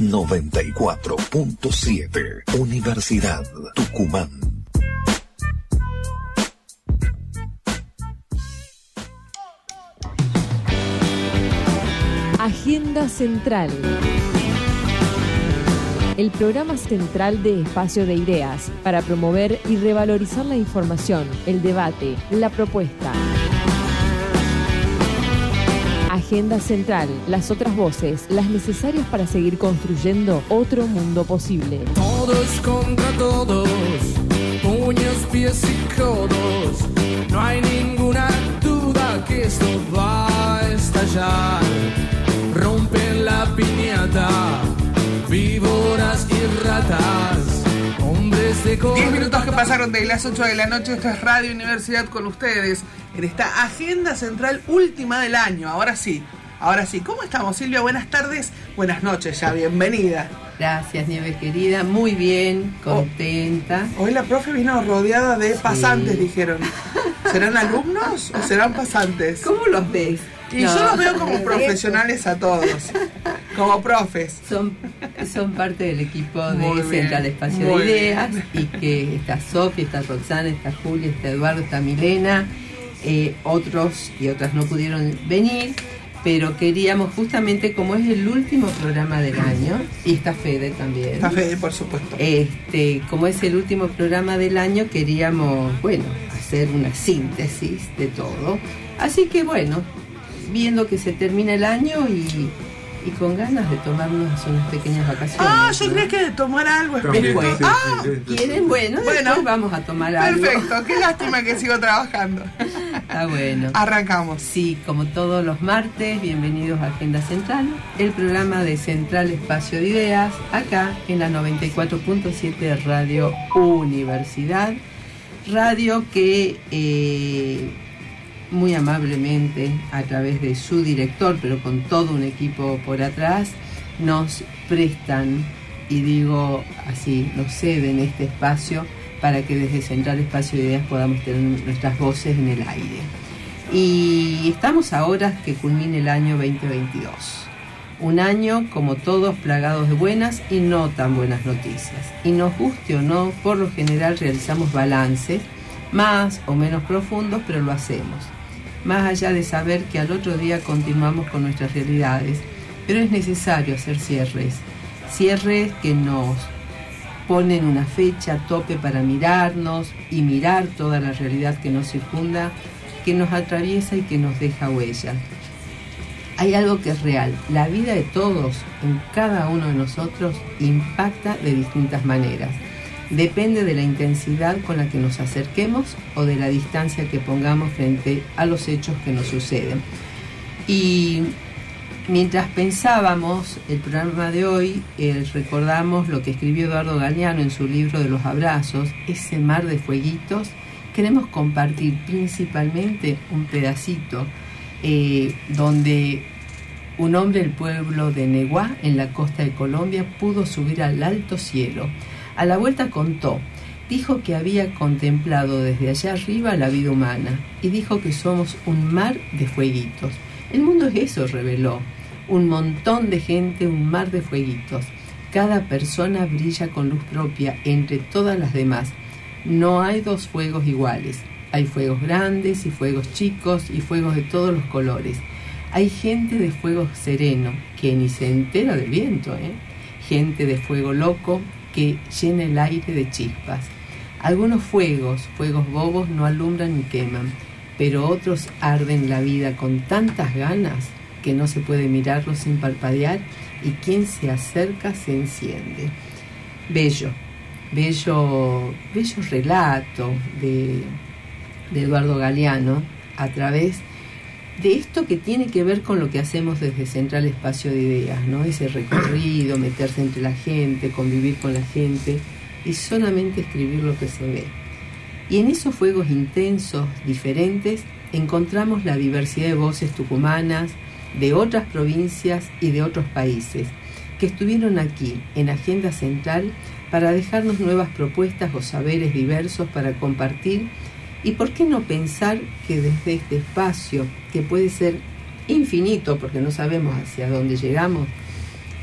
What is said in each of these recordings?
94.7 Universidad Tucumán. Agenda Central. El programa central de Espacio de Ideas para promover y revalorizar la información, el debate, la propuesta. Agenda Central, las otras voces, las necesarias para seguir construyendo otro mundo posible. Todos contra todos, puños, pies y codos. No hay ninguna duda que esto va a estallar. Rompen la piñata, víboras y ratas. Hombres de 10 minutos que pasaron de las 8 de la noche, esto es Radio Universidad con ustedes en esta agenda central última del año. Ahora sí, ahora sí. ¿Cómo estamos, Silvia? Buenas tardes, buenas noches ya, bienvenida. Gracias, Nieve querida. Muy bien, contenta. Hoy la profe vino rodeada de pasantes, dijeron. ¿Serán alumnos o serán pasantes? ¿Cómo los ves? Y yo los veo como profesionales a todos, como profes. Son, son parte del equipo de Central Espacio muy de Ideas bien. y que está Sofía, está Roxana, está Julia, está Eduardo, está Milena. eh, otros y otras no pudieron venir, pero queríamos justamente, como es el último programa del año, y está Fede también. Está Fede, por supuesto. Este, como es el último programa del año, queríamos, bueno, hacer una síntesis de todo. Así que bueno, viendo que se termina el año y, y con ganas de tomarnos unas pequeñas vacaciones. Ah, yo ¿no? creía que de tomar algo específico. Después. Ah, ¿Quieren? Bueno, Bueno. después vamos a tomar algo. perfecto. Qué lástima que sigo trabajando. Está bueno. Arrancamos. Sí, como todos los martes, bienvenidos a Agenda Central, el programa de Central Espacio de Ideas, acá en la 94.7 de Radio Universidad. Radio que eh, muy amablemente, a través de su director, pero con todo un equipo por atrás, nos prestan, y digo así, nos ceden este espacio para que desde Central Espacio de Ideas podamos tener nuestras voces en el aire. Y estamos ahora que culmine el año 2022. Un año, como todos, plagados de buenas y no tan buenas noticias. Y nos guste o no, por lo general realizamos balances, más o menos profundos, pero lo hacemos. Más allá de saber que al otro día continuamos con nuestras realidades, pero es necesario hacer cierres. Cierres que nos ponen una fecha tope para mirarnos y mirar toda la realidad que nos circunda, que nos atraviesa y que nos deja huella. Hay algo que es real, la vida de todos, en cada uno de nosotros, impacta de distintas maneras. Depende de la intensidad con la que nos acerquemos o de la distancia que pongamos frente a los hechos que nos suceden. Y Mientras pensábamos el programa de hoy, eh, recordamos lo que escribió Eduardo Galeano en su libro de los abrazos, ese mar de fueguitos. Queremos compartir principalmente un pedacito eh, donde un hombre del pueblo de Neguá, en la costa de Colombia, pudo subir al alto cielo. A la vuelta contó, dijo que había contemplado desde allá arriba la vida humana y dijo que somos un mar de fueguitos. El mundo es eso, reveló. Un montón de gente, un mar de fueguitos. Cada persona brilla con luz propia entre todas las demás. No hay dos fuegos iguales. Hay fuegos grandes y fuegos chicos y fuegos de todos los colores. Hay gente de fuego sereno que ni se entera del viento, ¿eh? Gente de fuego loco que llena el aire de chispas. Algunos fuegos, fuegos bobos, no alumbran ni queman, pero otros arden la vida con tantas ganas que no se puede mirarlos sin parpadear y quien se acerca se enciende. Bello, bello, bello relato de, de Eduardo Galeano a través de esto que tiene que ver con lo que hacemos desde Central Espacio de Ideas, ¿no? Ese recorrido, meterse entre la gente, convivir con la gente y solamente escribir lo que se ve. Y en esos fuegos intensos, diferentes, encontramos la diversidad de voces tucumanas, de otras provincias y de otros países, que estuvieron aquí en Agenda Central para dejarnos nuevas propuestas o saberes diversos para compartir y por qué no pensar que desde este espacio, que puede ser infinito porque no sabemos hacia dónde llegamos,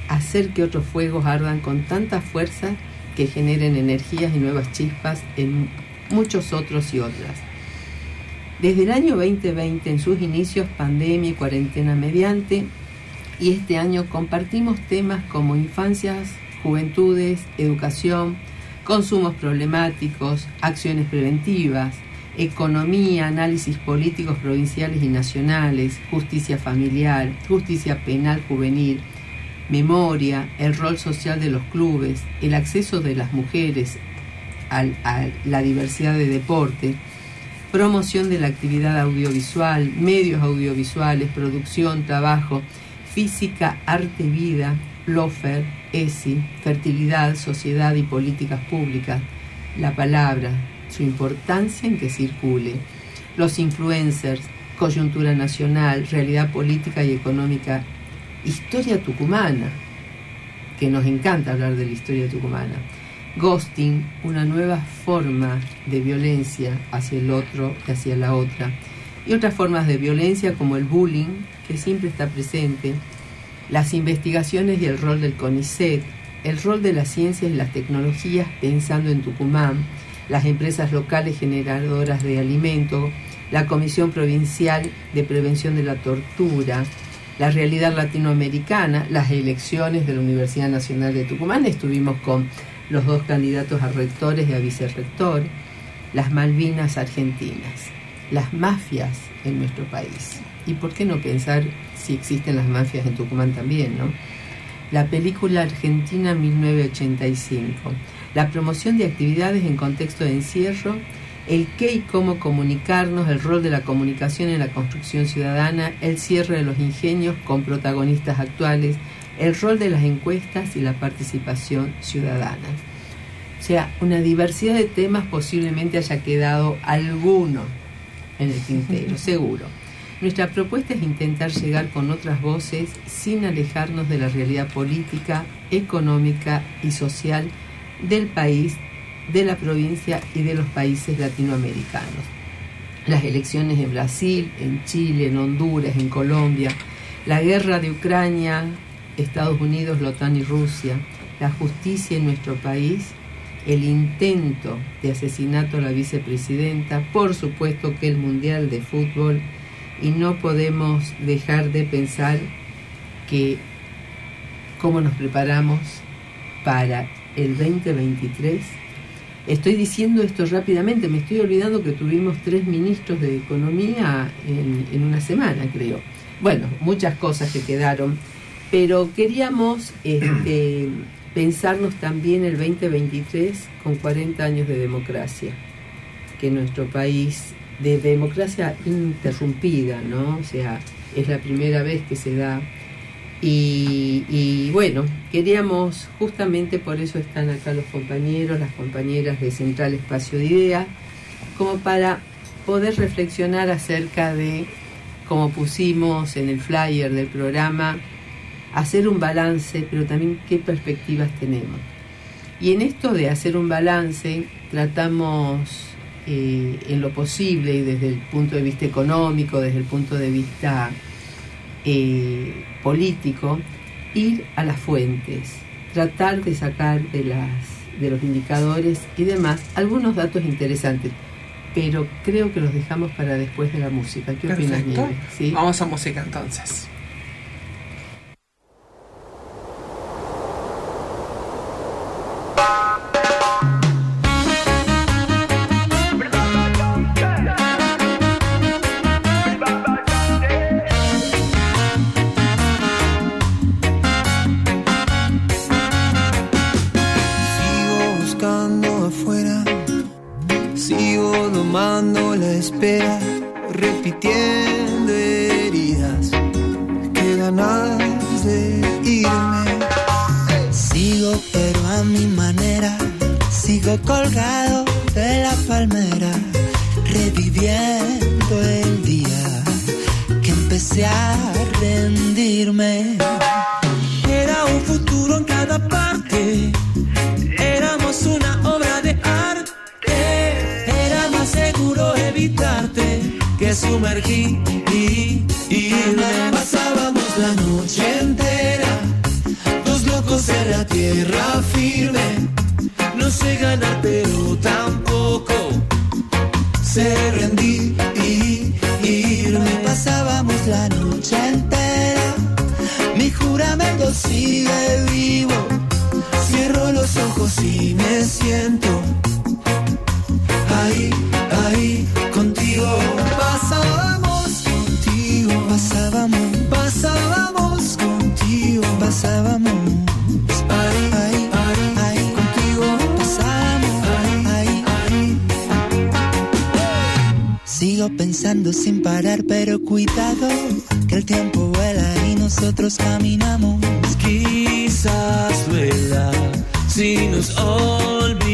hacer que otros fuegos ardan con tanta fuerza que generen energías y nuevas chispas en muchos otros y otras. Desde el año 2020, en sus inicios, pandemia y cuarentena mediante, y este año compartimos temas como infancias, juventudes, educación, consumos problemáticos, acciones preventivas, economía, análisis políticos provinciales y nacionales, justicia familiar, justicia penal juvenil, memoria, el rol social de los clubes, el acceso de las mujeres a la diversidad de deportes, promoción de la actividad audiovisual, medios audiovisuales, producción, trabajo, física, arte, vida, lofer, ESI, fertilidad, sociedad y políticas públicas, la palabra, su importancia en que circule, los influencers, coyuntura nacional, realidad política y económica, historia tucumana, que nos encanta hablar de la historia tucumana, ghosting, una nueva forma de violencia hacia el otro y hacia la otra, y otras formas de violencia como el bullying, que siempre está presente, las investigaciones y el rol del CONICET, el rol de las ciencias y las tecnologías pensando en Tucumán, las empresas locales generadoras de alimento, la Comisión Provincial de Prevención de la Tortura, la realidad latinoamericana, las elecciones de la Universidad Nacional de Tucumán, estuvimos con los dos candidatos a rectores y a vicerrector, las Malvinas argentinas, las mafias en nuestro país. ¿Y por qué no pensar si existen las mafias en Tucumán también, no? La película Argentina 1985, la promoción de actividades en contexto de encierro, el qué y cómo comunicarnos, el rol de la comunicación en la construcción ciudadana, el cierre de los ingenios con protagonistas actuales, el rol de las encuestas y la participación ciudadana. O sea, una diversidad de temas posiblemente haya quedado alguno en el tintero, seguro. Nuestra propuesta es intentar llegar con otras voces sin alejarnos de la realidad política, económica y social del país, de la provincia y de los países latinoamericanos. Las elecciones en Brasil, en Chile, en Honduras, en Colombia, la guerra de Ucrania, Estados Unidos, la OTAN y Rusia, la justicia en nuestro país, el intento de asesinato a la vicepresidenta, por supuesto que el Mundial de Fútbol, y no podemos dejar de pensar que cómo nos preparamos para el 2023. Estoy diciendo esto rápidamente, me estoy olvidando que tuvimos tres ministros de Economía en, en una semana, creo. Bueno, muchas cosas que quedaron, pero queríamos este, pensarnos también el 2023 con 40 años de democracia, que nuestro país de democracia interrumpida, ¿no? O sea, es la primera vez que se da. Y, bueno, queríamos, justamente por eso están acá los compañeros, las compañeras de Central Espacio de Ideas, como para poder reflexionar acerca de, como pusimos en el flyer del programa, hacer un balance, pero también qué perspectivas tenemos. Y en esto de hacer un balance, tratamos eh, en lo posible y desde el punto de vista económico, desde el punto de vista eh, político, ir a las fuentes, tratar de sacar de, las, de los indicadores y demás algunos datos interesantes. Pero creo que los dejamos para después de la música. ¿Qué opinas, ¿Sí? Vamos a música entonces. Sé rendir y irme. Pasábamos la noche entera, mi juramento sigue vivo. Cierro los ojos y me siento sin parar, pero cuidado, que el tiempo vuela y nosotros caminamos. Quizás duela si nos olvidamos.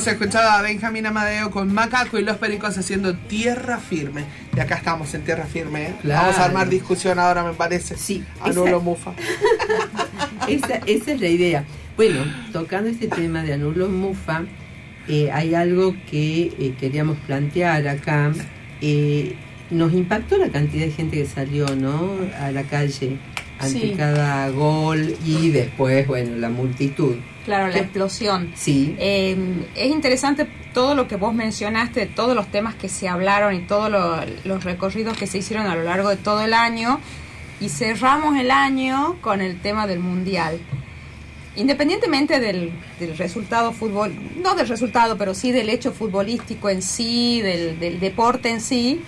Habíamos escuchado a Benjamín Amadeo con Macaco y los Pericos haciendo Tierra Firme. Y acá estamos en Tierra Firme. ¿eh? Claro. Vamos a armar discusión ahora, me parece. Sí, Anulo esa- Mufa. Esa, esa es la idea. Bueno, tocando este tema de Anulo Mufa, eh, hay algo que eh, queríamos plantear acá. Eh, nos impactó la cantidad de gente que salió, ¿no? A la calle ante Sí. cada gol y después, bueno, la multitud. Claro, la explosión. Sí, Eh, es interesante todo lo que vos mencionaste, todos los temas que se hablaron y todos lo- los recorridos que se hicieron a lo largo de todo el año. Y cerramos el año con el tema del Mundial. Independientemente del, del resultado fútbol, no del resultado, pero sí del hecho futbolístico en sí, del, del deporte en sí,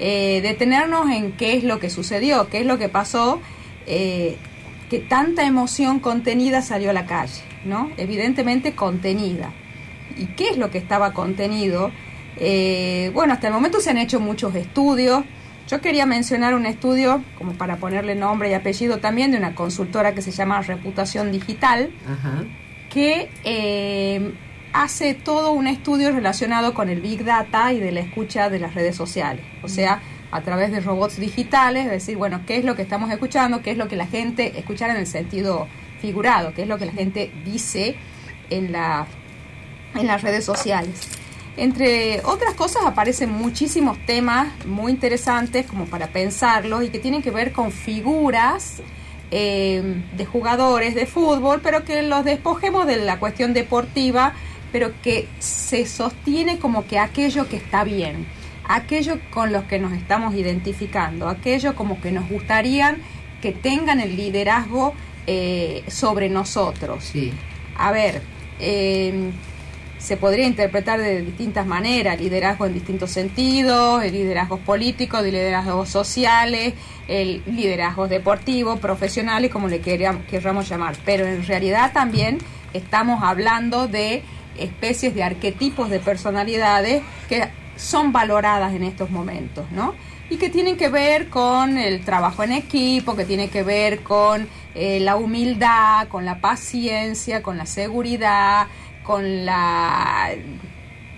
eh, detenernos en qué es lo que sucedió, qué es lo que pasó, eh, que tanta emoción contenida salió a la calle, ¿no? Evidentemente contenida. ¿Y qué es lo que estaba contenido? Eh, bueno, hasta el momento se han hecho muchos estudios. Yo quería mencionar un estudio, como para ponerle nombre y apellido también, de una consultora que se llama Reputación Digital, ajá. que eh, hace todo un estudio relacionado con el Big Data y de la escucha de las redes sociales. O sea, a través de robots digitales, es decir, bueno, qué es lo que estamos escuchando, qué es lo que la gente, escuchar en el sentido figurado, qué es lo que la gente dice en, la, en las redes sociales. Entre otras cosas aparecen muchísimos temas muy interesantes como para pensarlos y que tienen que ver con figuras eh, de jugadores de fútbol, pero que los despojemos de la cuestión deportiva, pero que se sostiene como que aquello que está bien, aquello con los que nos estamos identificando, aquello como que nos gustarían que tengan el liderazgo eh, sobre nosotros. Sí, A ver, eh, se podría interpretar de distintas maneras, liderazgo en distintos sentidos, el liderazgos políticos, el liderazgos sociales, el liderazgo deportivo, profesionales, como le queríamos- querramos llamar. Pero en realidad también estamos hablando de especies de arquetipos de personalidades que son valoradas en estos momentos, ¿no? Y que tienen que ver con el trabajo en equipo, que tiene que ver con eh, la humildad, con la paciencia, con la seguridad, con la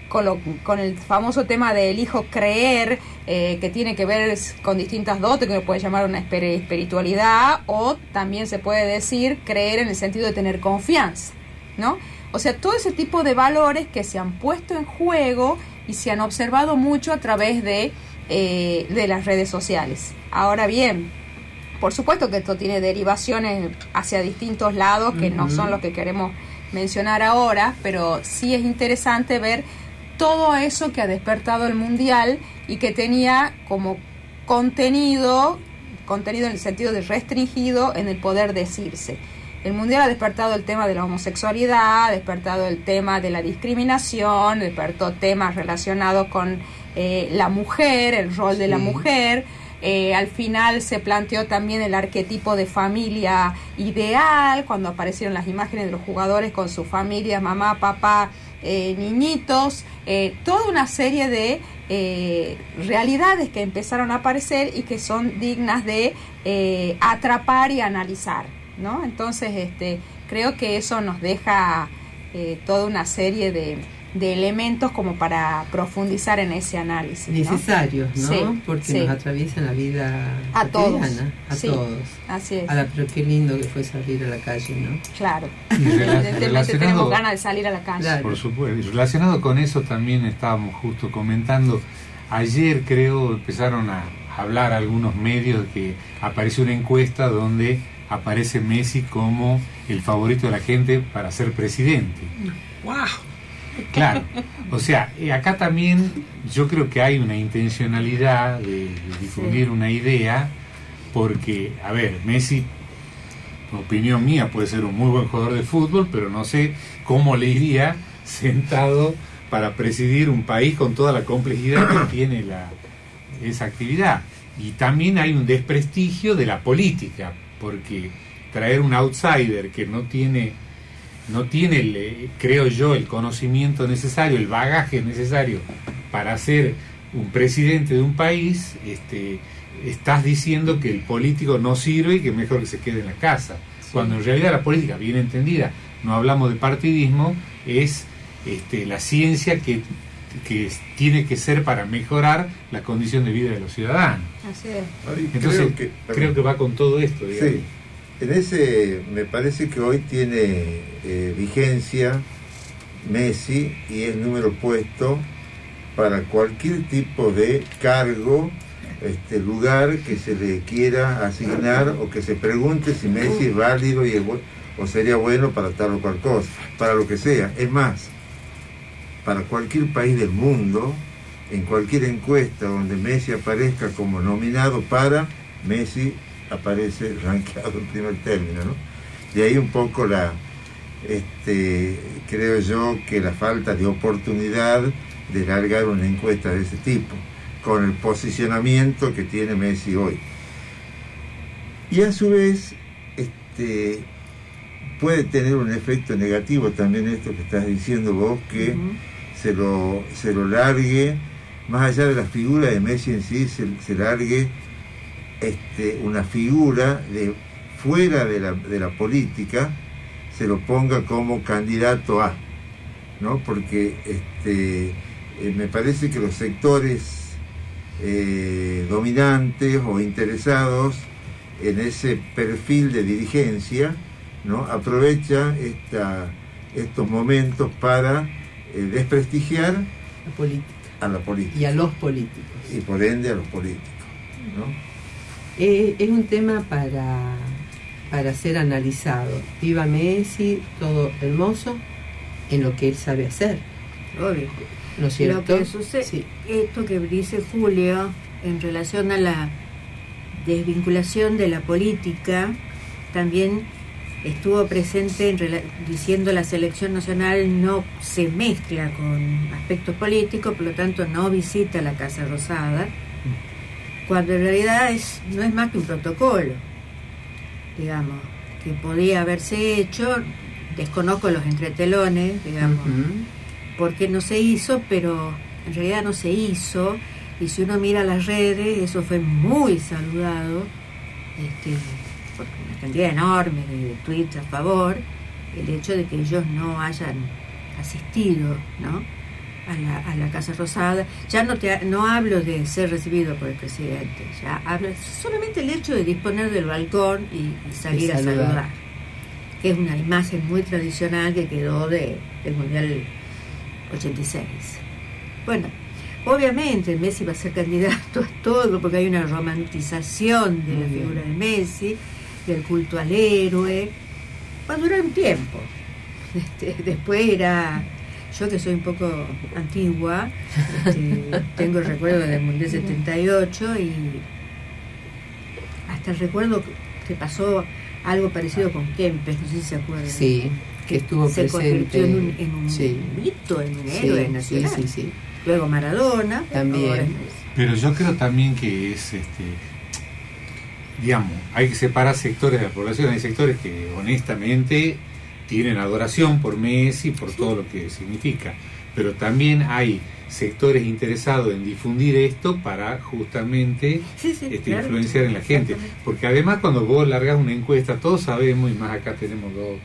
con, lo- el famoso tema de elijo creer, eh, que tiene que ver con distintas dotes, que se puede llamar una espiri- espiritualidad, o también se puede decir creer en el sentido de tener confianza, ¿no? O sea, todo ese tipo de valores que se han puesto en juego y se han observado mucho a través de, eh, de las redes sociales. Ahora bien, por supuesto que esto tiene derivaciones hacia distintos lados que no son los que queremos mencionar ahora, pero sí es interesante ver todo eso que ha despertado el mundial y que tenía como contenido, contenido en el sentido de restringido en el poder decirse. el Mundial ha despertado el tema de la homosexualidad, ha despertado el tema de la discriminación, despertó temas relacionados con eh, la mujer, el rol de la mujer. Eh, al final se planteó también el arquetipo de familia ideal, cuando aparecieron las imágenes de los jugadores con su familia, mamá, papá, eh, niñitos, toda una serie de realidades que empezaron a aparecer y que son dignas de atrapar y analizar. ¿no? Entonces, este, creo que eso nos deja toda una serie de, de elementos como para profundizar en ese análisis. Necesarios, ¿no? Porque nos atraviesan la vida a todos. A todos. Así es. Ahora, pero qué lindo que fue salir a la calle, ¿no? Claro. Evidentemente tenemos ganas de salir a la calle. Por supuesto. Y relacionado con eso también estábamos justo comentando, ayer creo empezaron a hablar algunos medios de que apareció una encuesta donde aparece Messi como el favorito de la gente para ser presidente. ¡Wow! Claro, o sea, acá también yo creo que hay una intencionalidad de, difundir una idea, porque, a ver, Messi, opinión mía, puede ser un muy buen jugador de fútbol, pero no sé cómo le iría sentado para presidir un país con toda la complejidad que tiene la, esa actividad. Y también hay un desprestigio de la política, porque traer un outsider que no tiene no tiene, el, creo yo, el conocimiento necesario, el bagaje necesario para ser un presidente de un país, este, estás diciendo que el político no sirve y que mejor que se quede en la casa. Cuando en realidad la política, bien entendida, no hablamos de partidismo, es este, la ciencia que, que tiene que ser para mejorar la condición de vida de los ciudadanos. Así es. Entonces, creo que, va con todo esto. Sí. En ese, me parece que hoy tiene eh, vigencia Messi y es número puesto para cualquier tipo de cargo, este lugar que se le quiera asignar o que se pregunte si Messi es válido y o sería bueno para tal o cual cosa, para lo que sea. Es más, para cualquier país del mundo, en cualquier encuesta donde Messi aparezca como nominado para, Messi aparece rankeado en primer término, ¿no? De ahí un poco la, este, creo yo que la falta de oportunidad de largar una encuesta de ese tipo, con el posicionamiento que tiene Messi hoy. Y a su vez, este, puede tener un efecto negativo también esto que estás diciendo vos, que se, lo, se lo largue, más allá de la figura de Messi en sí, se, se largue este, una figura de fuera de la, de la política se lo ponga como candidato a, ¿no? Porque este, eh, me parece que los sectores eh, dominantes o interesados en ese perfil de dirigencia, ¿no? Aprovecha esta, estos momentos para eh, desprestigiar a la política. Y a los políticos. Y por ende a los políticos, ¿no? Eh, es un tema para, para ser analizado. Viva Messi, todo hermoso, en lo que él sabe hacer. Obvio. ¿No es cierto? Lo que sucede, esto que dice Julio en relación a la desvinculación de la política, también estuvo presente en, diciendo la selección nacional no se mezcla con aspectos políticos, por lo tanto no visita la Casa Rosada cuando en realidad es, no es más que un protocolo, digamos, que podía haberse hecho, desconozco los entretelones, digamos, porque no se hizo, pero en realidad no se hizo, y si uno mira las redes, eso fue muy saludado, este, por una cantidad enorme de tweets a favor, el hecho de que ellos no hayan asistido, ¿no? A la, Casa Rosada. Ya no, te, no hablo de ser recibido por el presidente, ya hablo solamente el hecho de disponer del balcón y, salir a saludar, que es una imagen muy tradicional que quedó de, del Mundial 86. Bueno, obviamente Messi va a ser candidato a todo porque hay una romantización de la figura de Messi, del culto al héroe. Va a durar un tiempo. Este, después era yo que soy un poco antigua, este, tengo el recuerdo del Mundial 78 y hasta el recuerdo se pasó algo parecido con Kempes, no sé si se acuerdan. Sí, que estuvo se presente. convirtió en un, en un Sí. mito, en un héroe sí, nacional. sí, sí. Luego Maradona. También. Pero yo creo también que es, este, digamos, hay que separar sectores de la población. Hay sectores que honestamente tienen adoración por Messi, por todo lo que significa. Pero también hay sectores interesados en difundir esto para justamente Sí, sí, este, claro. influenciar en la gente. Porque además cuando vos largas una encuesta, todos sabemos, y más acá tenemos dos,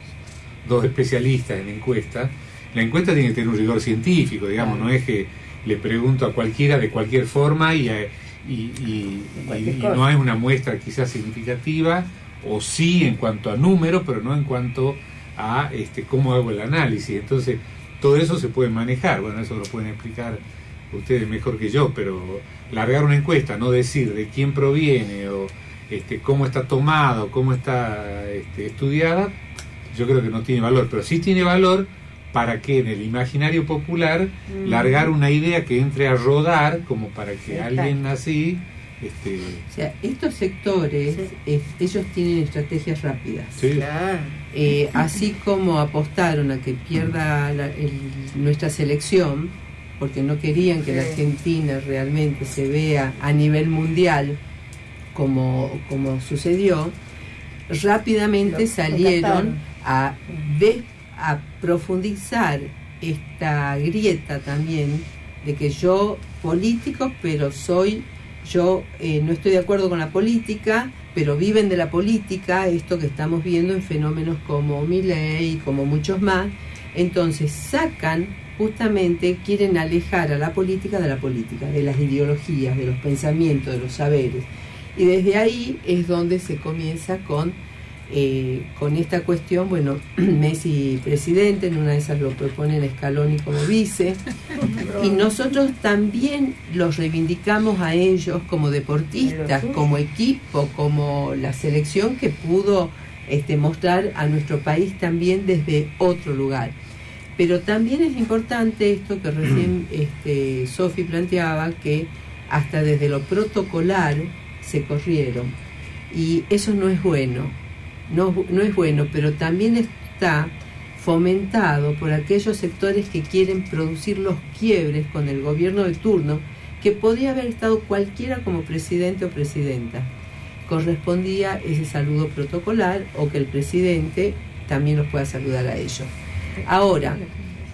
dos especialistas en encuesta, la encuesta tiene que tener un rigor científico, digamos, Claro. no es que le pregunto a cualquiera de cualquier forma y, eh, y, y- y- y no hay una muestra quizás significativa, o sí en cuanto a número, pero no en cuanto a este, cómo hago el análisis. Entonces, todo eso se puede manejar, bueno, eso lo pueden explicar ustedes mejor que yo, pero largar una encuesta, no decir de quién proviene o este, cómo está tomada o cómo está este, estudiada, yo creo que no tiene valor, pero sí tiene valor para que en el imaginario popular Mm. largar una idea que entre a rodar como para que Exacto. alguien así este, O sea, estos sectores, Sí. es- ellos tienen estrategias rápidas. sí, Claro. Eh, así como apostaron a que pierda la- el- nuestra selección, porque no querían que la. Argentina realmente se vea a nivel mundial como, como sucedió, rápidamente salieron a, a profundizar esta grieta también de que yo político, pero soy, yo eh, no estoy de acuerdo con la política, pero viven de la política, esto que estamos viendo en fenómenos como Milley y como muchos más, entonces sacan justamente, quieren alejar a la política de la política, de las ideologías, de los pensamientos, de los saberes. Y desde ahí es donde se comienza con, eh, con esta cuestión, bueno, Messi presidente, en una de esas lo proponen Scaloni como vice, y nosotros también los reivindicamos a ellos como deportistas, como equipo, como la selección que pudo este, mostrar a nuestro país también desde otro lugar. Pero también es importante esto que recién este, Sofi planteaba, que hasta desde lo protocolar se corrieron. Y eso no es bueno, no, no es bueno, pero también está fomentado por aquellos sectores que quieren producir los quiebres con el gobierno de turno, que podría haber estado cualquiera como presidente o presidenta. Correspondía ese saludo protocolar o que el presidente también los pueda saludar a ellos. Ahora,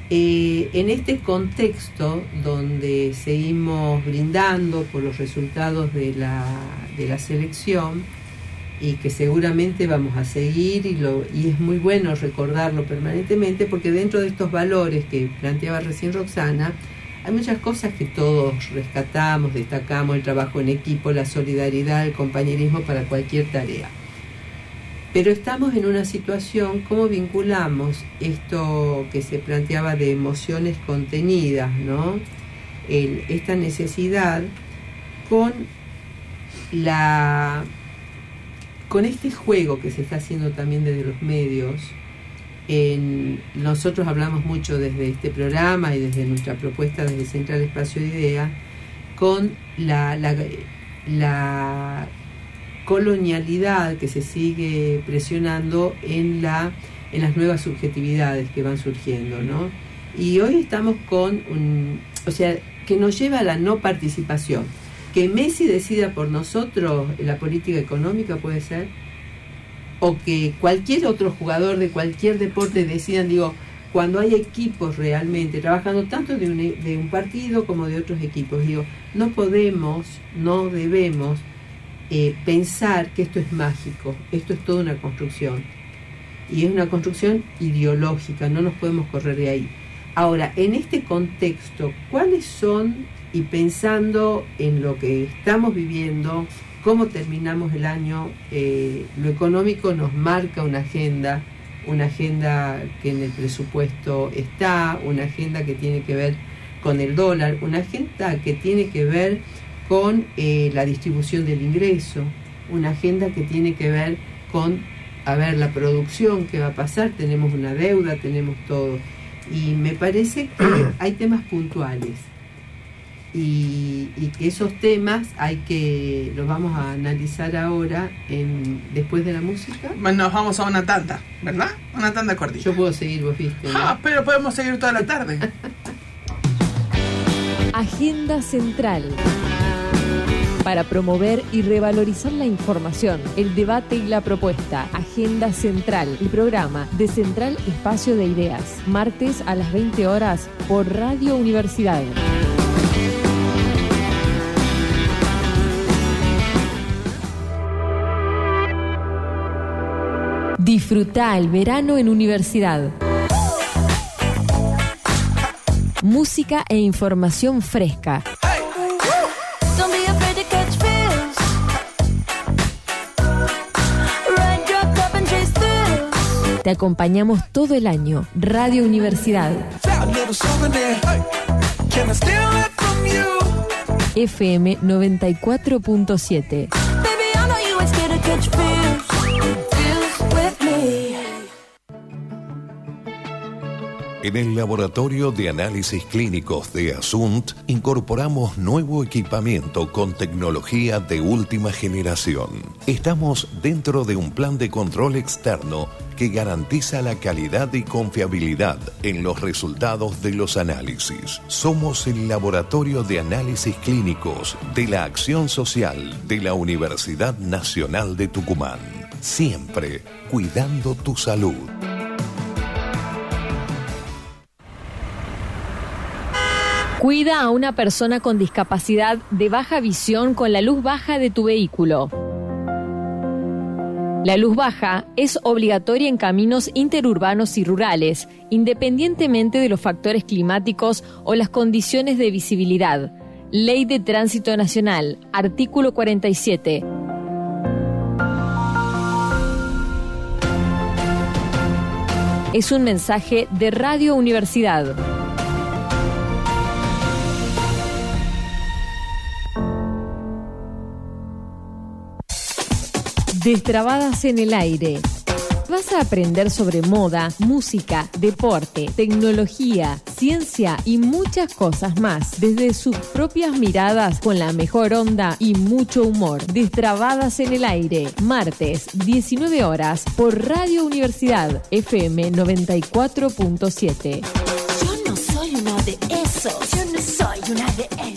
eh, en este contexto donde seguimos brindando por los resultados de la, de la selección y que seguramente vamos a seguir y, lo, y es muy bueno recordarlo permanentemente porque dentro de estos valores que planteaba recién Roxana, hay muchas cosas que todos rescatamos, destacamos, el trabajo en equipo, la solidaridad, el compañerismo para cualquier tarea. Pero estamos en una situación, ¿cómo vinculamos esto que se planteaba de emociones contenidas, ¿no? Esta necesidad con la con este juego que se está haciendo también desde los medios. En, nosotros hablamos mucho desde este programa y desde nuestra propuesta desde Central Espacio de Idea con la, la, colonialidad que se sigue presionando en la en las nuevas subjetividades que van surgiendo, ¿no? Y hoy estamos con un, o sea, que nos lleva a la no participación. Que Messi decida por nosotros la política económica puede ser, o que cualquier otro jugador de cualquier deporte decidan, digo, cuando hay equipos realmente trabajando tanto de un, de un partido como de otros equipos, digo, no podemos, no debemos eh, pensar que esto es mágico, esto es toda una construcción. Y es una construcción ideológica, no nos podemos correr de ahí. Ahora, en este contexto, ¿cuáles son, y pensando en lo que estamos viviendo, cómo terminamos el año, eh, lo económico nos marca una agenda, una agenda que en el presupuesto está, una agenda que tiene que ver con el dólar, una agenda que tiene que ver con eh, la distribución del ingreso, una agenda que tiene que ver con, a ver, la producción que va a pasar, tenemos una deuda, tenemos todo. Y me parece que hay temas puntuales y, y que esos temas hay que los vamos a analizar ahora en, después de la música. Bueno, Nos vamos a una tanda, ¿verdad? Una tanda cortita. Yo puedo seguir, vos viste. ¿no? Ah, pero podemos seguir toda la tarde. Agenda Central. Para promover y revalorizar la información, el debate y la propuesta. Agenda Central, el programa de Central Espacio de Ideas. Martes a las 20 horas por Radio Universidad. Disfruta el verano en universidad. Música e información fresca. Te acompañamos todo el año. Radio Universidad. FM 94.7. En el Laboratorio de Análisis Clínicos de Asunt incorporamos nuevo equipamiento con tecnología de última generación. Estamos dentro de un plan de control externo que garantiza la calidad y confiabilidad en los resultados de los análisis. Somos el Laboratorio de Análisis Clínicos de la Acción Social de la Universidad Nacional de Tucumán. Siempre cuidando tu salud. Cuida a una persona con discapacidad de baja visión con la luz baja de tu vehículo. La luz baja es obligatoria en caminos interurbanos y rurales, independientemente de los factores climáticos o las condiciones de visibilidad. Ley de Tránsito Nacional, artículo 47. Es un mensaje de Radio Universidad. Destrabadas en el aire. Vas a aprender sobre moda, música, deporte, tecnología, ciencia y muchas cosas más desde sus propias miradas con la mejor onda y mucho humor. Destrabadas en el aire, martes, 19 horas por Radio Universidad FM 94.7. Yo no soy uno de esos. Yo no soy una de esas.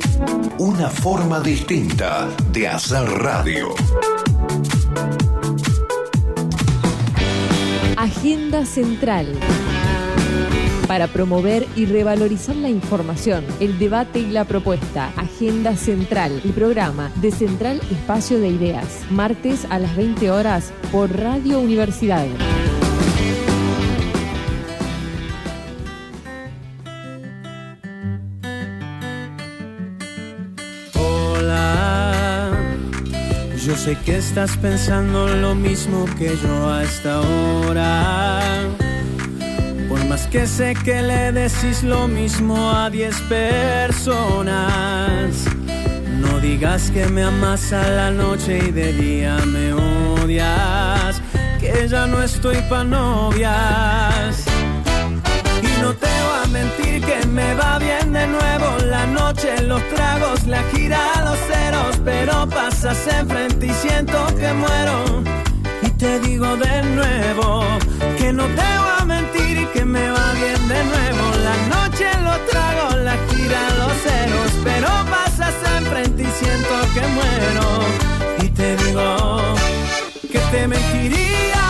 Una forma distinta de hacer radio. Agenda Central. Para promover y revalorizar la información, el debate y la propuesta. Agenda Central, el programa de Central Espacio de Ideas. Martes a las 20 horas por Radio Universidad. Yo sé que estás pensando lo mismo que yo a esta hora. Por más que sé que le decís lo mismo a 10 personas. No digas que me amas a la noche y de día me odias. Que ya no estoy pa' novias. A que me va bien de nuevo la noche, los tragos, la gira, los ceros, pero pasas enfrente y siento que muero. Y te digo de nuevo que no te voy a mentir y que me va bien de nuevo la noche, los tragos, la gira, los ceros, pero pasas enfrente y siento que muero. Y te digo que te mentiría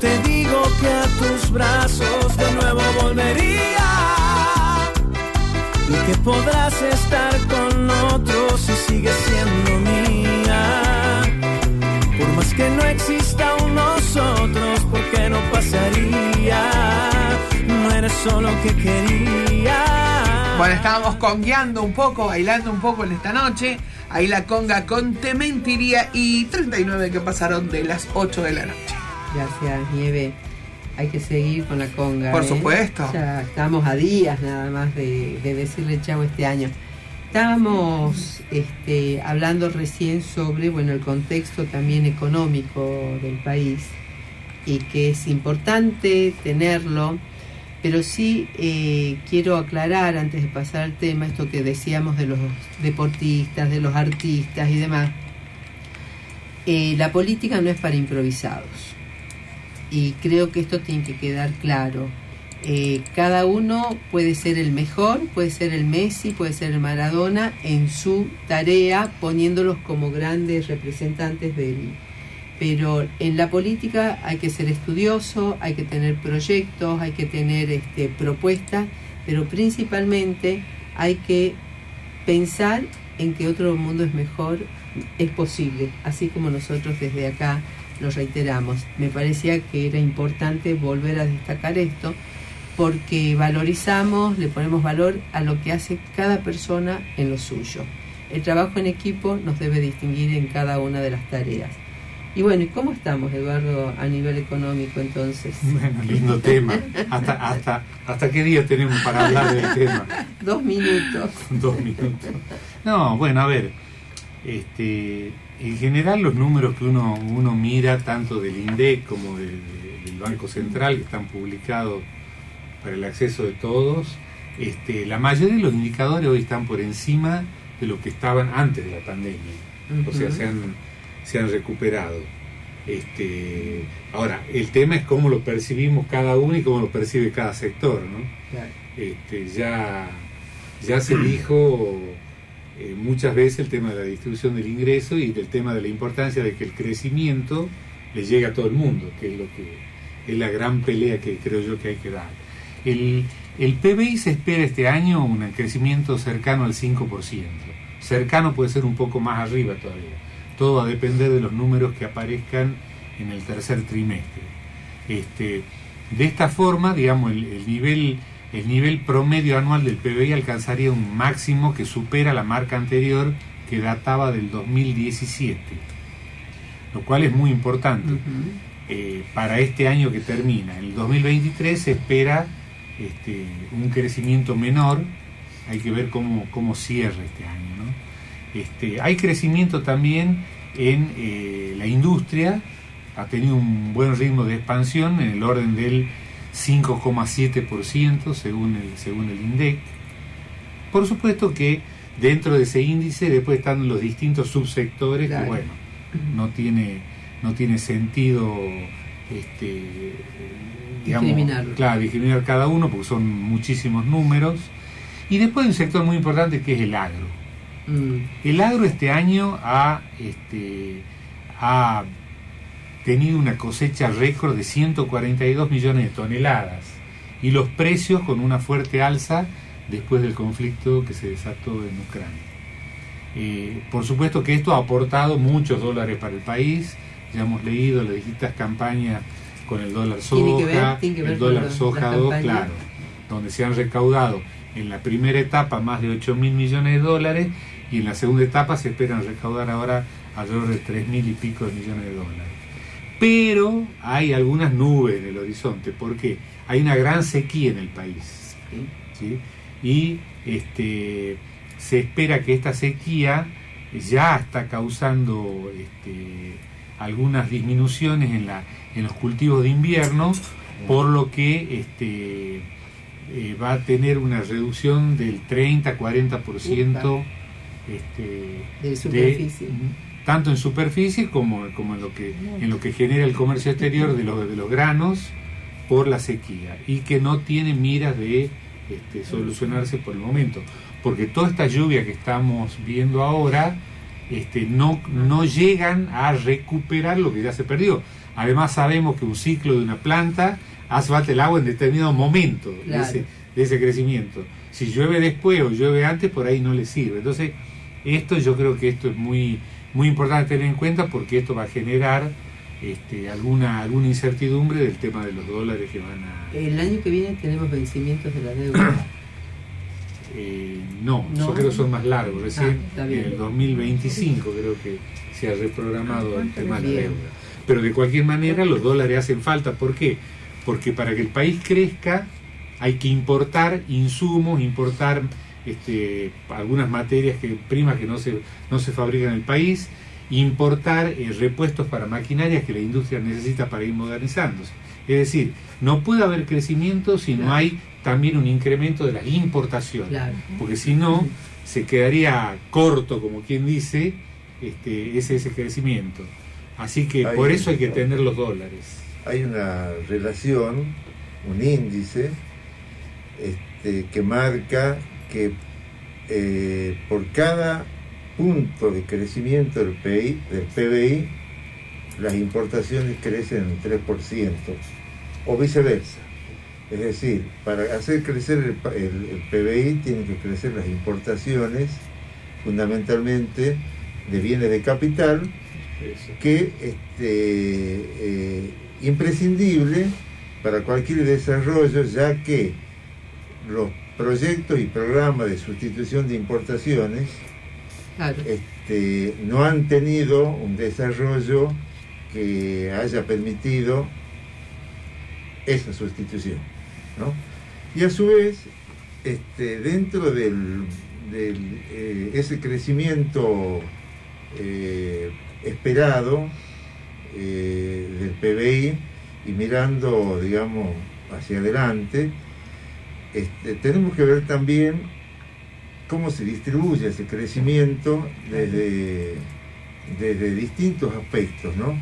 te digo que a tus brazos de nuevo volvería y que podrás estar con otros si sigues siendo mía. Por más que no exista un nosotros, porque no pasaría, no eres solo que quería. Bueno, estábamos congueando un poco, bailando un poco en esta noche. Ahí la conga con Te Mentiría y 39 que pasaron de las 8 de la noche. Gracias, Nieve. Hay que seguir con la conga. Por ¿eh? supuesto. Ya estamos a días nada más de, de decirle chau este año. Estábamos este, hablando recién sobre bueno, el contexto también económico del país y que es importante tenerlo, pero sí eh, quiero aclarar antes de pasar al tema esto que decíamos de los deportistas, de los artistas y demás. Eh, la política no es para improvisados y creo que esto tiene que quedar claro. Eh, cada uno puede ser el mejor, puede ser el Messi, puede ser el Maradona en su tarea, poniéndolos como grandes representantes de él. Pero en la política hay que ser estudioso, hay que tener proyectos, hay que tener este, propuestas, pero principalmente hay que pensar en que otro mundo es mejor, es posible, así como nosotros desde acá lo reiteramos. Me parecía que era importante volver a destacar esto porque valorizamos, le ponemos valor a lo que hace cada persona en lo suyo. El trabajo en equipo nos debe distinguir en cada una de las tareas. Y bueno, ¿y cómo estamos, Eduardo, a nivel económico entonces? Bueno, lindo tema. ¿Hasta, hasta, ¿Hasta qué día tenemos para hablar del tema? Dos minutos. Dos minutos. No, bueno, a ver, este, en general los números que uno, uno mira, tanto del INDEC como del, del Banco Central, que están publicados para el acceso de todos, este, la mayoría de los indicadores hoy están por encima de lo que estaban antes de la pandemia. O sea, se han, se han recuperado. Este, ahora, el tema es cómo lo percibimos cada uno y cómo lo percibe cada sector, ¿no? Claro. Este, ya, ya se dijo eh, muchas veces el tema de la distribución del ingreso y del tema de la importancia de que el crecimiento le llegue a todo el mundo, que es lo que es la gran pelea que creo yo que hay que dar. El, el PBI se espera este año un crecimiento cercano al 5%. Cercano puede ser un poco más arriba todavía. Todo va a depender de los números que aparezcan en el tercer trimestre. Este, de esta forma, digamos, el, el nivel, el nivel promedio anual del PBI alcanzaría un máximo que supera la marca anterior que databa del 2017, lo cual es muy importante. Eh, para este año que termina. El 2023 se espera este, un crecimiento menor, hay que ver cómo, cómo cierra este año. ¿no? Este, hay crecimiento también en eh, la industria, ha tenido un buen ritmo de expansión en el orden del 5,7% según el, según el INDEC. Por supuesto que dentro de ese índice después están los distintos subsectores Claro. que bueno, no tiene, no tiene sentido este, digamos, Discriminarlo. claro, discriminar cada uno porque son muchísimos números. Y después hay un sector muy importante que es el agro. Mm, El agro este año ha, este, ha tenido una cosecha récord de 142 millones de toneladas y los precios con una fuerte alza después del conflicto que se desató en Ucrania. Eh, por supuesto que esto ha aportado muchos dólares para el país, ya hemos leído las distintas campañas con el dólar soja, ver- el dólar soja las 2, campañas. claro, donde se han recaudado en la primera etapa más de 8 mil millones de dólares y en la segunda etapa se esperan recaudar ahora alrededor de 3 mil y pico de millones de dólares. Pero hay algunas nubes en el horizonte, porque hay una gran sequía en el país. ¿sí? Y este, se espera que esta sequía ya está causando este, algunas disminuciones en, la, en los cultivos de invierno, por lo que este, eh, va a tener una reducción del 30-40% este, de superficie. Tanto en superficie como, como en lo que en lo que genera el comercio exterior de los, de los granos por la sequía y que no tiene miras de este, solucionarse por el momento. Porque toda esta lluvia que estamos viendo ahora este, no, no llegan a recuperar lo que ya se perdió. Además sabemos que un ciclo de una planta hace falta el agua en determinado momento de ese, de ese crecimiento. Si llueve después o llueve antes por ahí no le sirve. Entonces esto yo creo que esto es muy muy importante tener en cuenta porque esto va a generar este, alguna, alguna incertidumbre del tema de los dólares que van a... El año que viene tenemos vencimientos de la deuda. Eh, no, No. yo creo que son más largos. Recién Ah, está bien. en el 2025 creo que se ha reprogramado el tema de la deuda. Pero de cualquier manera los dólares hacen falta. ¿Por qué? Porque para que el país crezca hay que importar insumos, importar este, algunas materias que, primas que no se, no se fabrican en el país, importar eh, repuestos para maquinarias que la industria necesita para ir modernizándose. Es decir, no puede haber crecimiento si no hay también un incremento de las importaciones Claro. porque si no se quedaría corto, como quien dice, este, ese, ese crecimiento. Así que por eso hay que tener los dólares. hay una relación, un índice, este, que marca que eh, por cada punto de crecimiento del PBI, las importaciones crecen en 3%, o viceversa. Es decir, para hacer crecer el- el PBI tienen que crecer las importaciones, fundamentalmente de bienes de capital, que este, eh, imprescindible para cualquier desarrollo, ya que los proyectos y programas de sustitución de importaciones Claro. este, no han tenido un desarrollo que haya permitido esa sustitución. ¿no? Y a su vez, este, dentro del, del, eh, ese crecimiento eh, esperado eh, del PBI y mirando, digamos, hacia adelante, este, tenemos que ver también cómo se distribuye ese crecimiento desde, desde distintos aspectos, ¿no?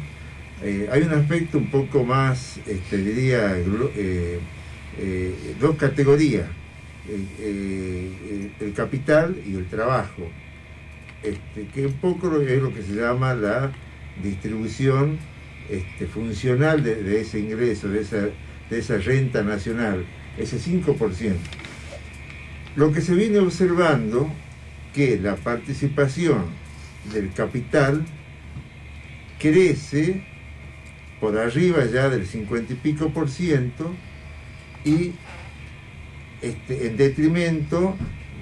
Eh, hay un aspecto un poco más, este, diría, eh, eh, dos categorías, el capital y el trabajo, este, que un poco es lo que se llama la distribución funcional de, de ese ingreso, de esa, de esa renta nacional, ese 5%. Lo que se viene observando que la participación del capital crece por arriba ya del 50 y pico por ciento y este, en detrimento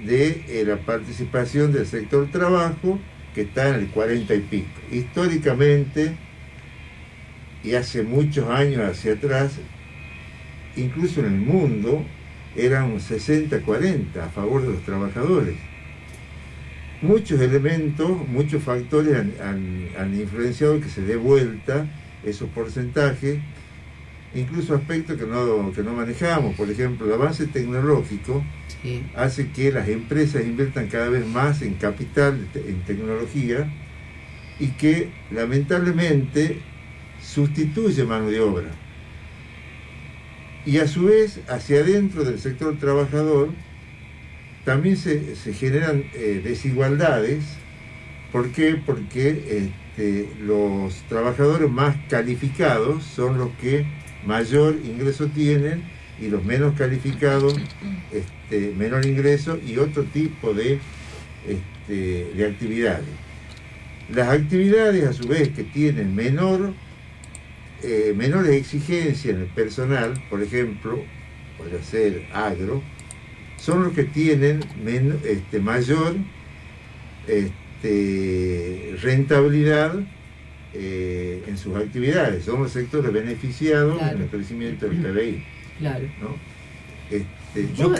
de eh, la participación del sector trabajo que está en el 40 y pico. Históricamente y hace muchos años hacia atrás, incluso en el mundo, era un 60-40 a favor de los trabajadores. Muchos elementos, muchos factores han, han- han influenciado que se dé vuelta esos porcentajes, incluso aspectos que no, que no manejamos. Por ejemplo, el avance tecnológico Sí. hace que las empresas inviertan cada vez más en capital, en tecnología, y que lamentablemente sustituye mano de obra. Y a su vez, hacia adentro del sector trabajador, también se, se generan eh, desigualdades. ¿Por qué? Porque este, los trabajadores más calificados son los que mayor ingreso tienen y los menos calificados este, menor ingreso y otro tipo de, este, de actividades. Las actividades a su vez que tienen menor, eh, menores exigencias en el personal, por ejemplo, puede ser agro, son los que tienen men- este, mayor este, rentabilidad eh, en sus actividades. Son los sectores beneficiados Claro. en el crecimiento del PBI. Claro. ¿no? Este, Yo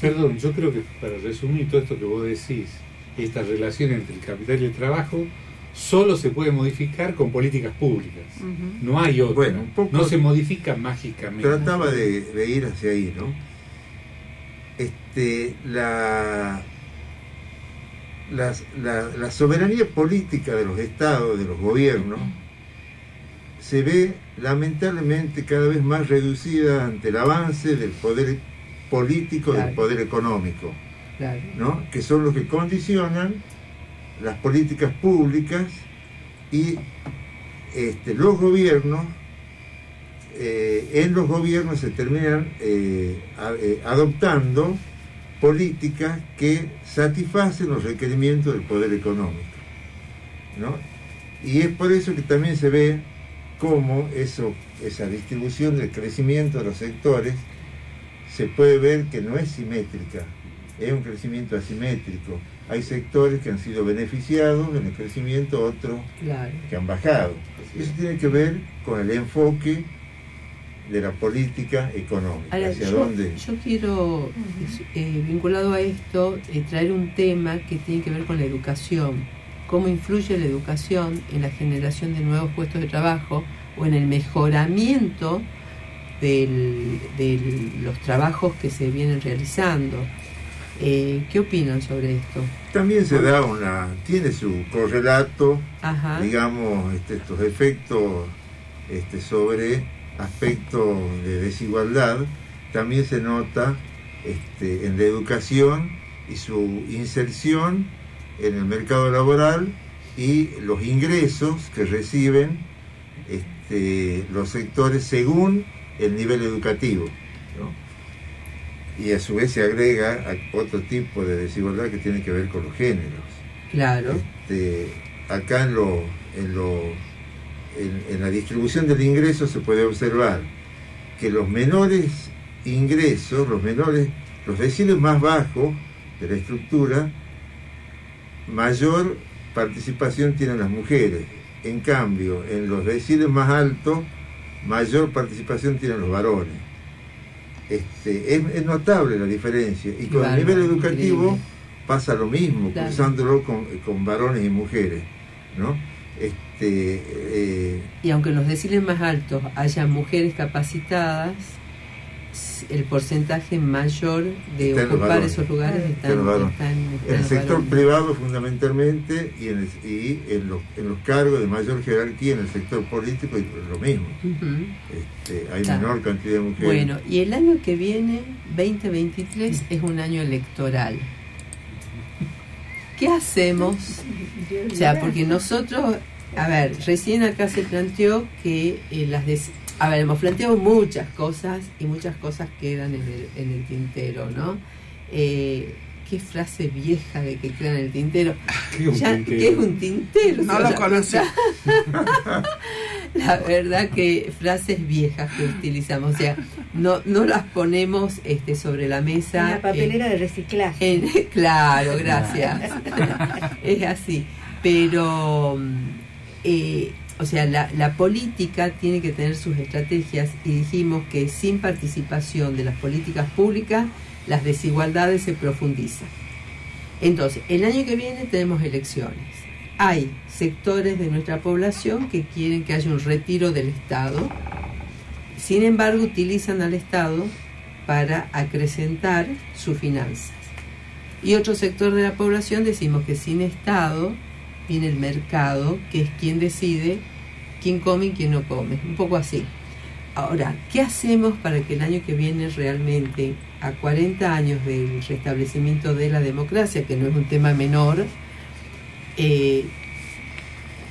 Perdón, yo creo que para resumir todo esto que vos decís, esta relación entre el capital y el trabajo, solo se puede modificar con políticas públicas. No hay otra. Bueno, un poco- no se modifica mágicamente. trataba de, de ir hacia ahí, ¿no? Este, la, la, la soberanía política de los estados, de los gobiernos, se ve lamentablemente cada vez más reducida ante el avance del poder político, del poder económico, Claro. ¿no? que son los que condicionan las políticas públicas y este, los gobiernos eh, en los gobiernos se terminan eh, eh, adoptando políticas que satisfacen los requerimientos del poder económico. Y es por eso que también se ve cómo esa distribución del crecimiento de los sectores se puede ver que no es simétrica, es un crecimiento asimétrico. Hay sectores que han sido beneficiados en el crecimiento, otros Claro. que han bajado. Eso tiene que ver con el enfoque de la política económica, Ahora, hacia yo, dónde yo quiero, eh, vinculado a esto, eh, traer un tema que tiene que ver con la educación. Cómo influye la educación en la generación de nuevos puestos de trabajo o en el mejoramiento del- de los trabajos que se vienen realizando. Eh, ¿Qué opinan sobre esto? También se da una, tiene su correlato, Ajá. digamos, este, estos efectos este, sobre aspectos de desigualdad. También se nota este, en la educación y su inserción en el mercado laboral y los ingresos que reciben este, los sectores según el nivel educativo. ¿no? Y a su vez se agrega a- otro tipo de desigualdad que tiene que ver con los géneros. Claro. Este, acá en, lo, en, lo, en, en la distribución del ingreso se puede observar que los menores ingresos, los menores, los deciles más bajos de la estructura, mayor participación tienen las mujeres. En cambio, en los deciles más altos, mayor participación tienen los varones. Este, es, es notable la diferencia. Y con Bárbaro, el nivel educativo increíble. pasa lo mismo, Claro. cruzándolo con, con varones y mujeres. ¿no? Este, eh, Y aunque en los deciles más altos haya mujeres capacitadas, el porcentaje mayor de Está ocupar esos lugares Está están, en los el sector varones. privado fundamentalmente y, en, el- y en, los, en los cargos de mayor jerarquía en el sector político y lo mismo. Este, hay Está. menor cantidad de mujeres. Bueno, y el año que viene, 2023, es un año electoral. ¿Qué hacemos? O sea, porque nosotros, a ver, recién acá se planteó que eh, las... a ver, hemos planteado muchas cosas y muchas cosas quedan en el, en el tintero, ¿no? Eh, qué frase vieja de que queda en el tintero. ¿Qué es un Ya, tintero? ¿Qué es un tintero? No Se lo conocí. La verdad que frases viejas que utilizamos, o sea, no, no las ponemos este, sobre la mesa. Una papelera de reciclaje. en- claro, gracias. es así. Pero, eh, o sea, la, la política tiene que tener sus estrategias y dijimos que sin participación de las políticas públicas, las desigualdades se profundizan. Entonces, el año que viene tenemos elecciones. Hay sectores de nuestra población que quieren que haya un retiro del Estado. Sin embargo, utilizan al Estado para acrecentar sus finanzas. Y otro sector de la población decimos que sin Estado viene el mercado, que es quien decide quién come y quién no come. Un poco así. Ahora, ¿qué hacemos para que el año que viene realmente, a 40 años del restablecimiento de la democracia, que no es un tema menor, eh,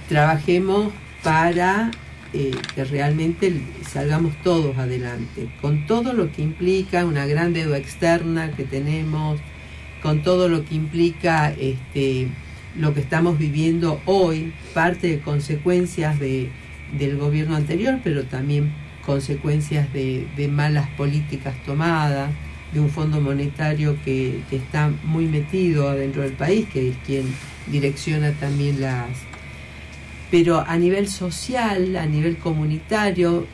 trabajemos para eh, que realmente salgamos todos adelante, con todo lo que implica una gran deuda externa que tenemos, con todo lo que implica este, lo que estamos viviendo hoy, parte de consecuencias de, del gobierno anterior, pero también consecuencias de, de malas políticas tomadas, de un fondo monetario que, que está muy metido adentro del país, que es quien direcciona también las... Pero a nivel social, a nivel comunitario,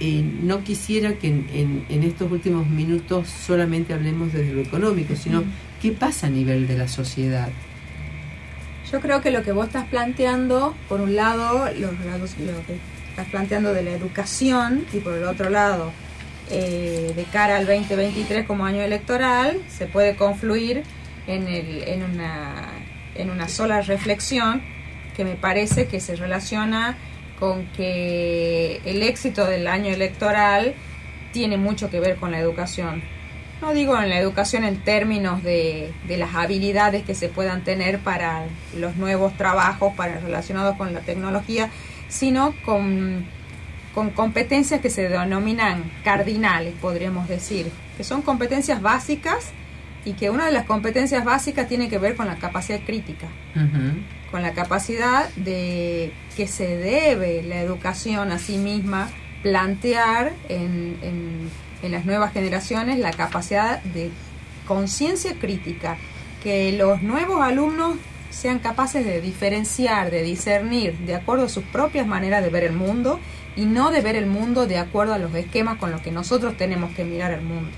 eh, no quisiera que en, en- en estos últimos minutos solamente hablemos desde lo económico, sino qué pasa a nivel de la sociedad. Yo creo que lo que vos estás planteando, por un lado, los lo que estás planteando de la educación y por el otro lado, eh, de cara al 2023 como año electoral, se puede confluir en, el, en, una, en una sola reflexión que me parece que se relaciona con que el éxito del año electoral tiene mucho que ver con la educación. No digo en la educación en términos de, de las habilidades que se puedan tener para los nuevos trabajos para, relacionados con la tecnología, sino con, con competencias que se denominan cardinales, podríamos decir, que son competencias básicas y que una de las competencias básicas tiene que ver con la capacidad crítica, con la capacidad de que se debe la educación a sí misma plantear en, en- en las nuevas generaciones la capacidad de conciencia crítica, que los nuevos alumnos sean capaces de diferenciar, de discernir de acuerdo a sus propias maneras de ver el mundo y no de ver el mundo de acuerdo a los esquemas con los que nosotros tenemos que mirar el mundo.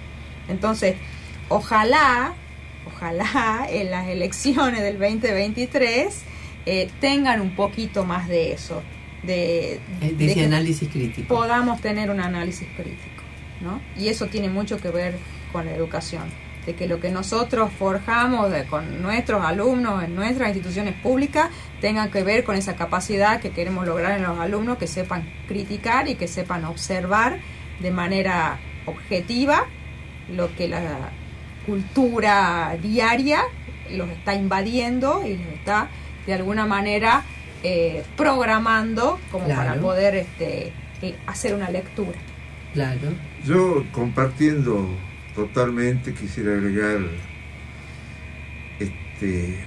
Entonces, ojalá, ojalá en las elecciones del 2023 eh, tengan un poquito más de eso, de, Eh, de de ese que análisis crítico. podamos tener un análisis crítico, ¿no? Y eso tiene mucho que ver con la educación, de que lo que nosotros forjamos de- con nuestros alumnos en nuestras instituciones públicas tenga que ver con esa capacidad que queremos lograr en los alumnos, que sepan criticar y que sepan observar de manera objetiva lo que la cultura diaria los está invadiendo y los está de alguna manera eh, programando como Claro. para poder este, eh, hacer una lectura. Claro. Yo compartiendo totalmente quisiera agregar, este,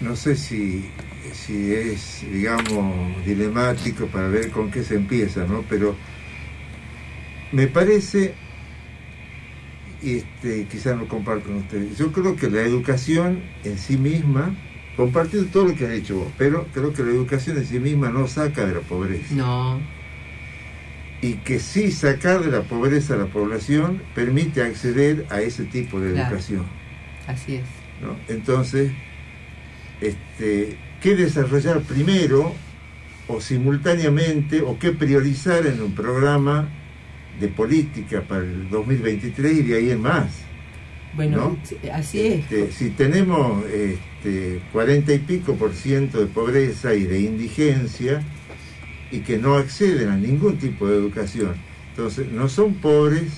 no sé si, si es, digamos, dilemático para ver con qué se empieza, ¿no? Pero me parece, y este, quizás lo comparto con ustedes, yo creo que la educación en sí misma, compartiendo todo lo que has hecho vos, pero creo que la educación en sí misma no saca de la pobreza No, y que sí sacar de la pobreza a la población permite acceder a ese tipo de Claro. educación. así es. ¿no? Entonces, este, ¿qué desarrollar primero o simultáneamente o qué priorizar en un programa de política para el 2023 y de ahí en más? Bueno, ¿no? sí, así es. Este, si tenemos este, 40 y pico por ciento de pobreza y de indigencia y que no acceden a ningún tipo de educación, entonces no son pobres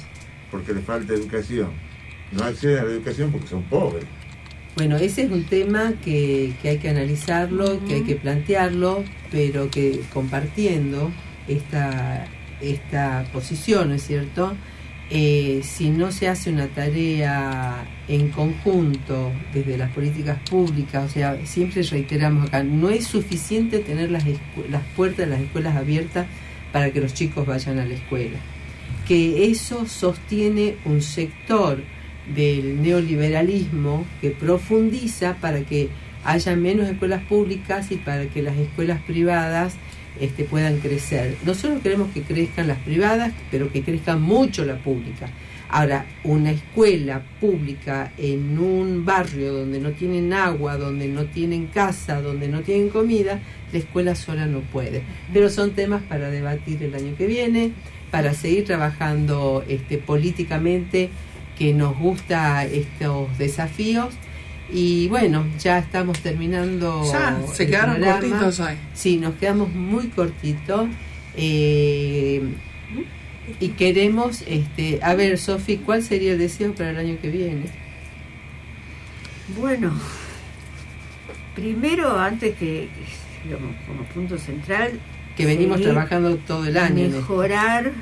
porque les falta educación, no acceden a la educación porque son pobres. Bueno, ese es un tema que, que hay que analizarlo, que hay que plantearlo, pero que compartiendo esta, esta posición, ¿no es cierto? Eh, si no se hace una tarea en conjunto desde las políticas públicas, o sea, siempre reiteramos acá, no es suficiente tener las, las puertas de las escuelas abiertas para que los chicos vayan a la escuela. Que eso sostiene un sector del neoliberalismo que profundiza para que haya menos escuelas públicas y para que las escuelas privadas este, puedan crecer. Nosotros queremos que crezcan las privadas, pero que crezca mucho la pública. Ahora, una escuela pública en un barrio donde no tienen agua, donde no tienen casa, donde no tienen comida, la escuela sola no puede. Pero son temas para debatir el año que viene, para seguir trabajando este, políticamente, que nos gusta estos desafíos. Y bueno, ya estamos terminando. Ya, se quedaron programa. cortitos hoy. Sí, nos quedamos muy cortitos. eh, y queremos, este, a ver, Sofi, ¿cuál sería el deseo para el año que viene? Bueno, primero, antes que, digamos, como punto central, Que venimos trabajando todo el año. mejorar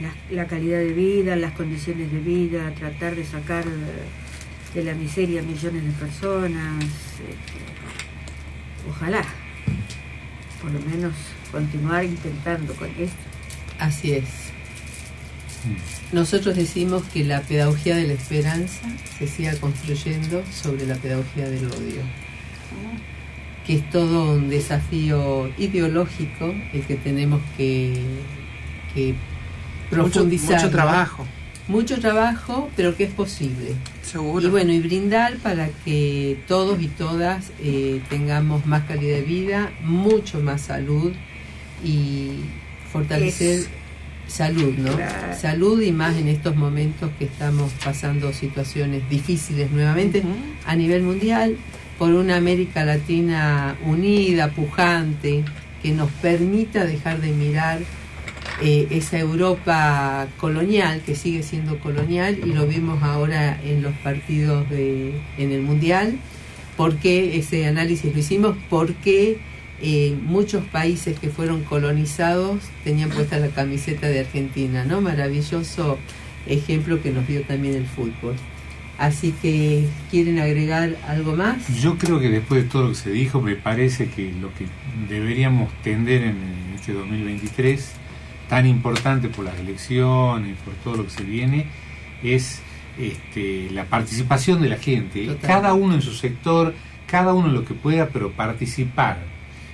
la, la calidad de vida, las condiciones de vida, tratar de sacar de la miseria a millones de personas. este, ojalá, por lo menos, continuar intentando con esto. Así es. Nosotros decimos que la pedagogía de la esperanza se siga construyendo sobre la pedagogía del odio, que es todo un desafío ideológico el que tenemos que, profundizar. mucho trabajo, Mucho trabajo, pero que es posible. seguro. Y bueno, y brindar para que todos y todas eh, tengamos más calidad de vida, mucho más salud y fortalecer Es- salud, ¿no? Claro. Salud y más en estos momentos que estamos pasando situaciones difíciles nuevamente a nivel mundial por una América Latina unida, pujante, que nos permita dejar de mirar eh, esa Europa colonial, que sigue siendo colonial, y lo vimos ahora en los partidos de, en el Mundial, porque ese análisis lo hicimos, porque eh, muchos países que fueron colonizados tenían puesta la camiseta de Argentina, ¿no? Maravilloso ejemplo que nos dio también el fútbol. Así que, ¿quieren agregar algo más? Yo creo que después de todo lo que se dijo, me parece que lo que deberíamos tender en este 2023, tan importante por las elecciones, por todo lo que se viene, es este, la participación de la gente. Total. Cada uno en su sector, cada uno en lo que pueda, pero participar.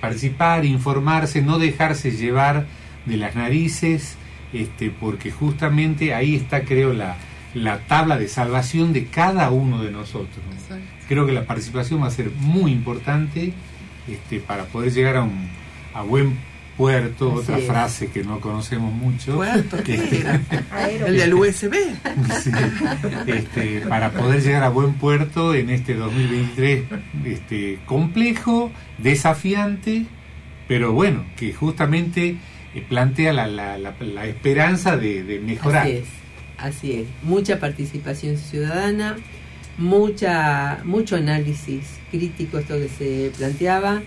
Participar, informarse, no dejarse llevar de las narices, este, porque justamente ahí está, creo, la, la tabla de salvación de cada uno de nosotros. Creo que la participación va a ser muy importante este, para poder llegar a un a buen puerto, Así otra es. frase que no conocemos mucho. ¿Puerto? ¿Qué Este, era? El del USB. Sí, este, para poder llegar a buen puerto en este 2023 este, complejo, desafiante, pero bueno, que justamente eh, plantea la, la- la- la esperanza de, de mejorar. Así es, así es. Mucha participación ciudadana, mucha, mucho análisis crítico, esto que se planteaba,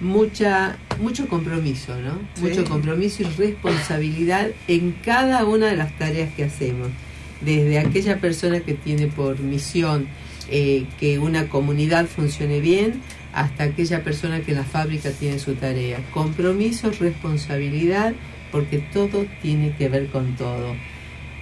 mucha, mucho compromiso, ¿no? Sí. Mucho compromiso y responsabilidad en cada una de las tareas que hacemos. Desde aquella persona que tiene por misión eh, que una comunidad funcione bien, hasta aquella persona que en la fábrica tiene su tarea. Compromiso, responsabilidad, porque todo tiene que ver con todo.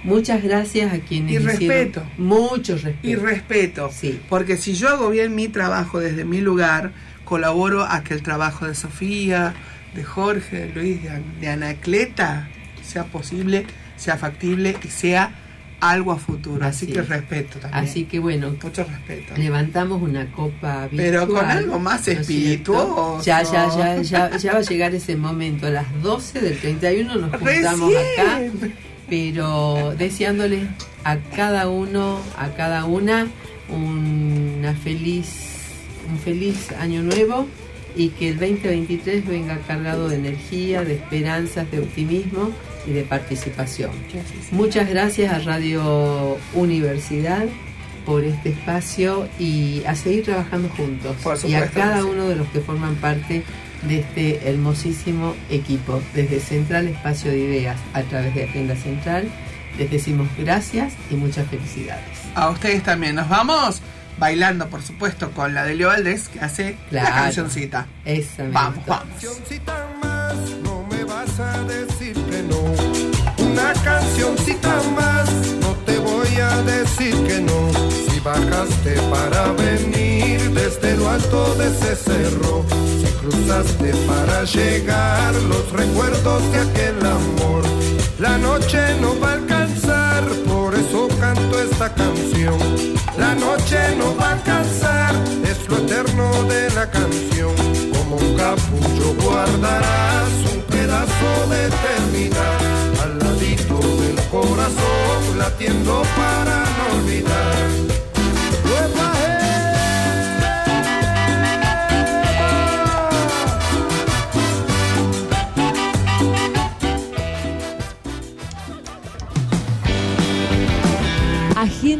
Muchas gracias a quienes Y respeto. mucho respeto. Y respeto. Sí. Porque si yo hago bien mi trabajo desde mi lugar, colaboro a que el trabajo de Sofía, de Jorge, de Luis, de, An- de Anacleta sea posible, sea factible y sea algo a futuro. Así, Así que es. respeto también. Así que bueno, Mucho respeto. levantamos una copa virtual. Pero con algo más espirituoso. Ya, ya, ya, ya, ya va a llegar ese momento. A las 12 del 31 nos juntamos acá. Pero deseándole a cada uno, a cada una, una feliz, un feliz año nuevo y que el 2023 venga cargado de energía, de esperanzas, de optimismo y de participación. Muchas gracias a Radio Universidad por este espacio y a seguir trabajando juntos. Y a cada uno de los que forman parte de este hermosísimo equipo. Desde Central Espacio de Ideas a través de Agenda Central, les decimos gracias y muchas felicidades. A ustedes también. Nos vamos bailando, por supuesto, con la de Leo Valdés, que hace la Claro. cancioncita. Esa me Vamos, gustó. vamos. cancioncita más, no me vas a decir que no. Una cancioncita más, no te voy a decir que no. Si bajaste para venir desde lo alto de ese cerro, si cruzaste para llegar los recuerdos de aquel amor. La noche no va a canto esta canción. La noche no va a alcanzar, es lo eterno de la canción. Como un capullo guardarás un pedazo de eternidad al ladito del corazón, latiendo para no olvidar.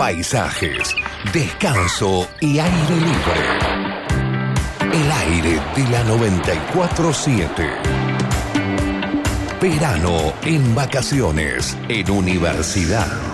Paisajes, descanso y aire libre. El aire de la 947. Verano en vacaciones en universidad.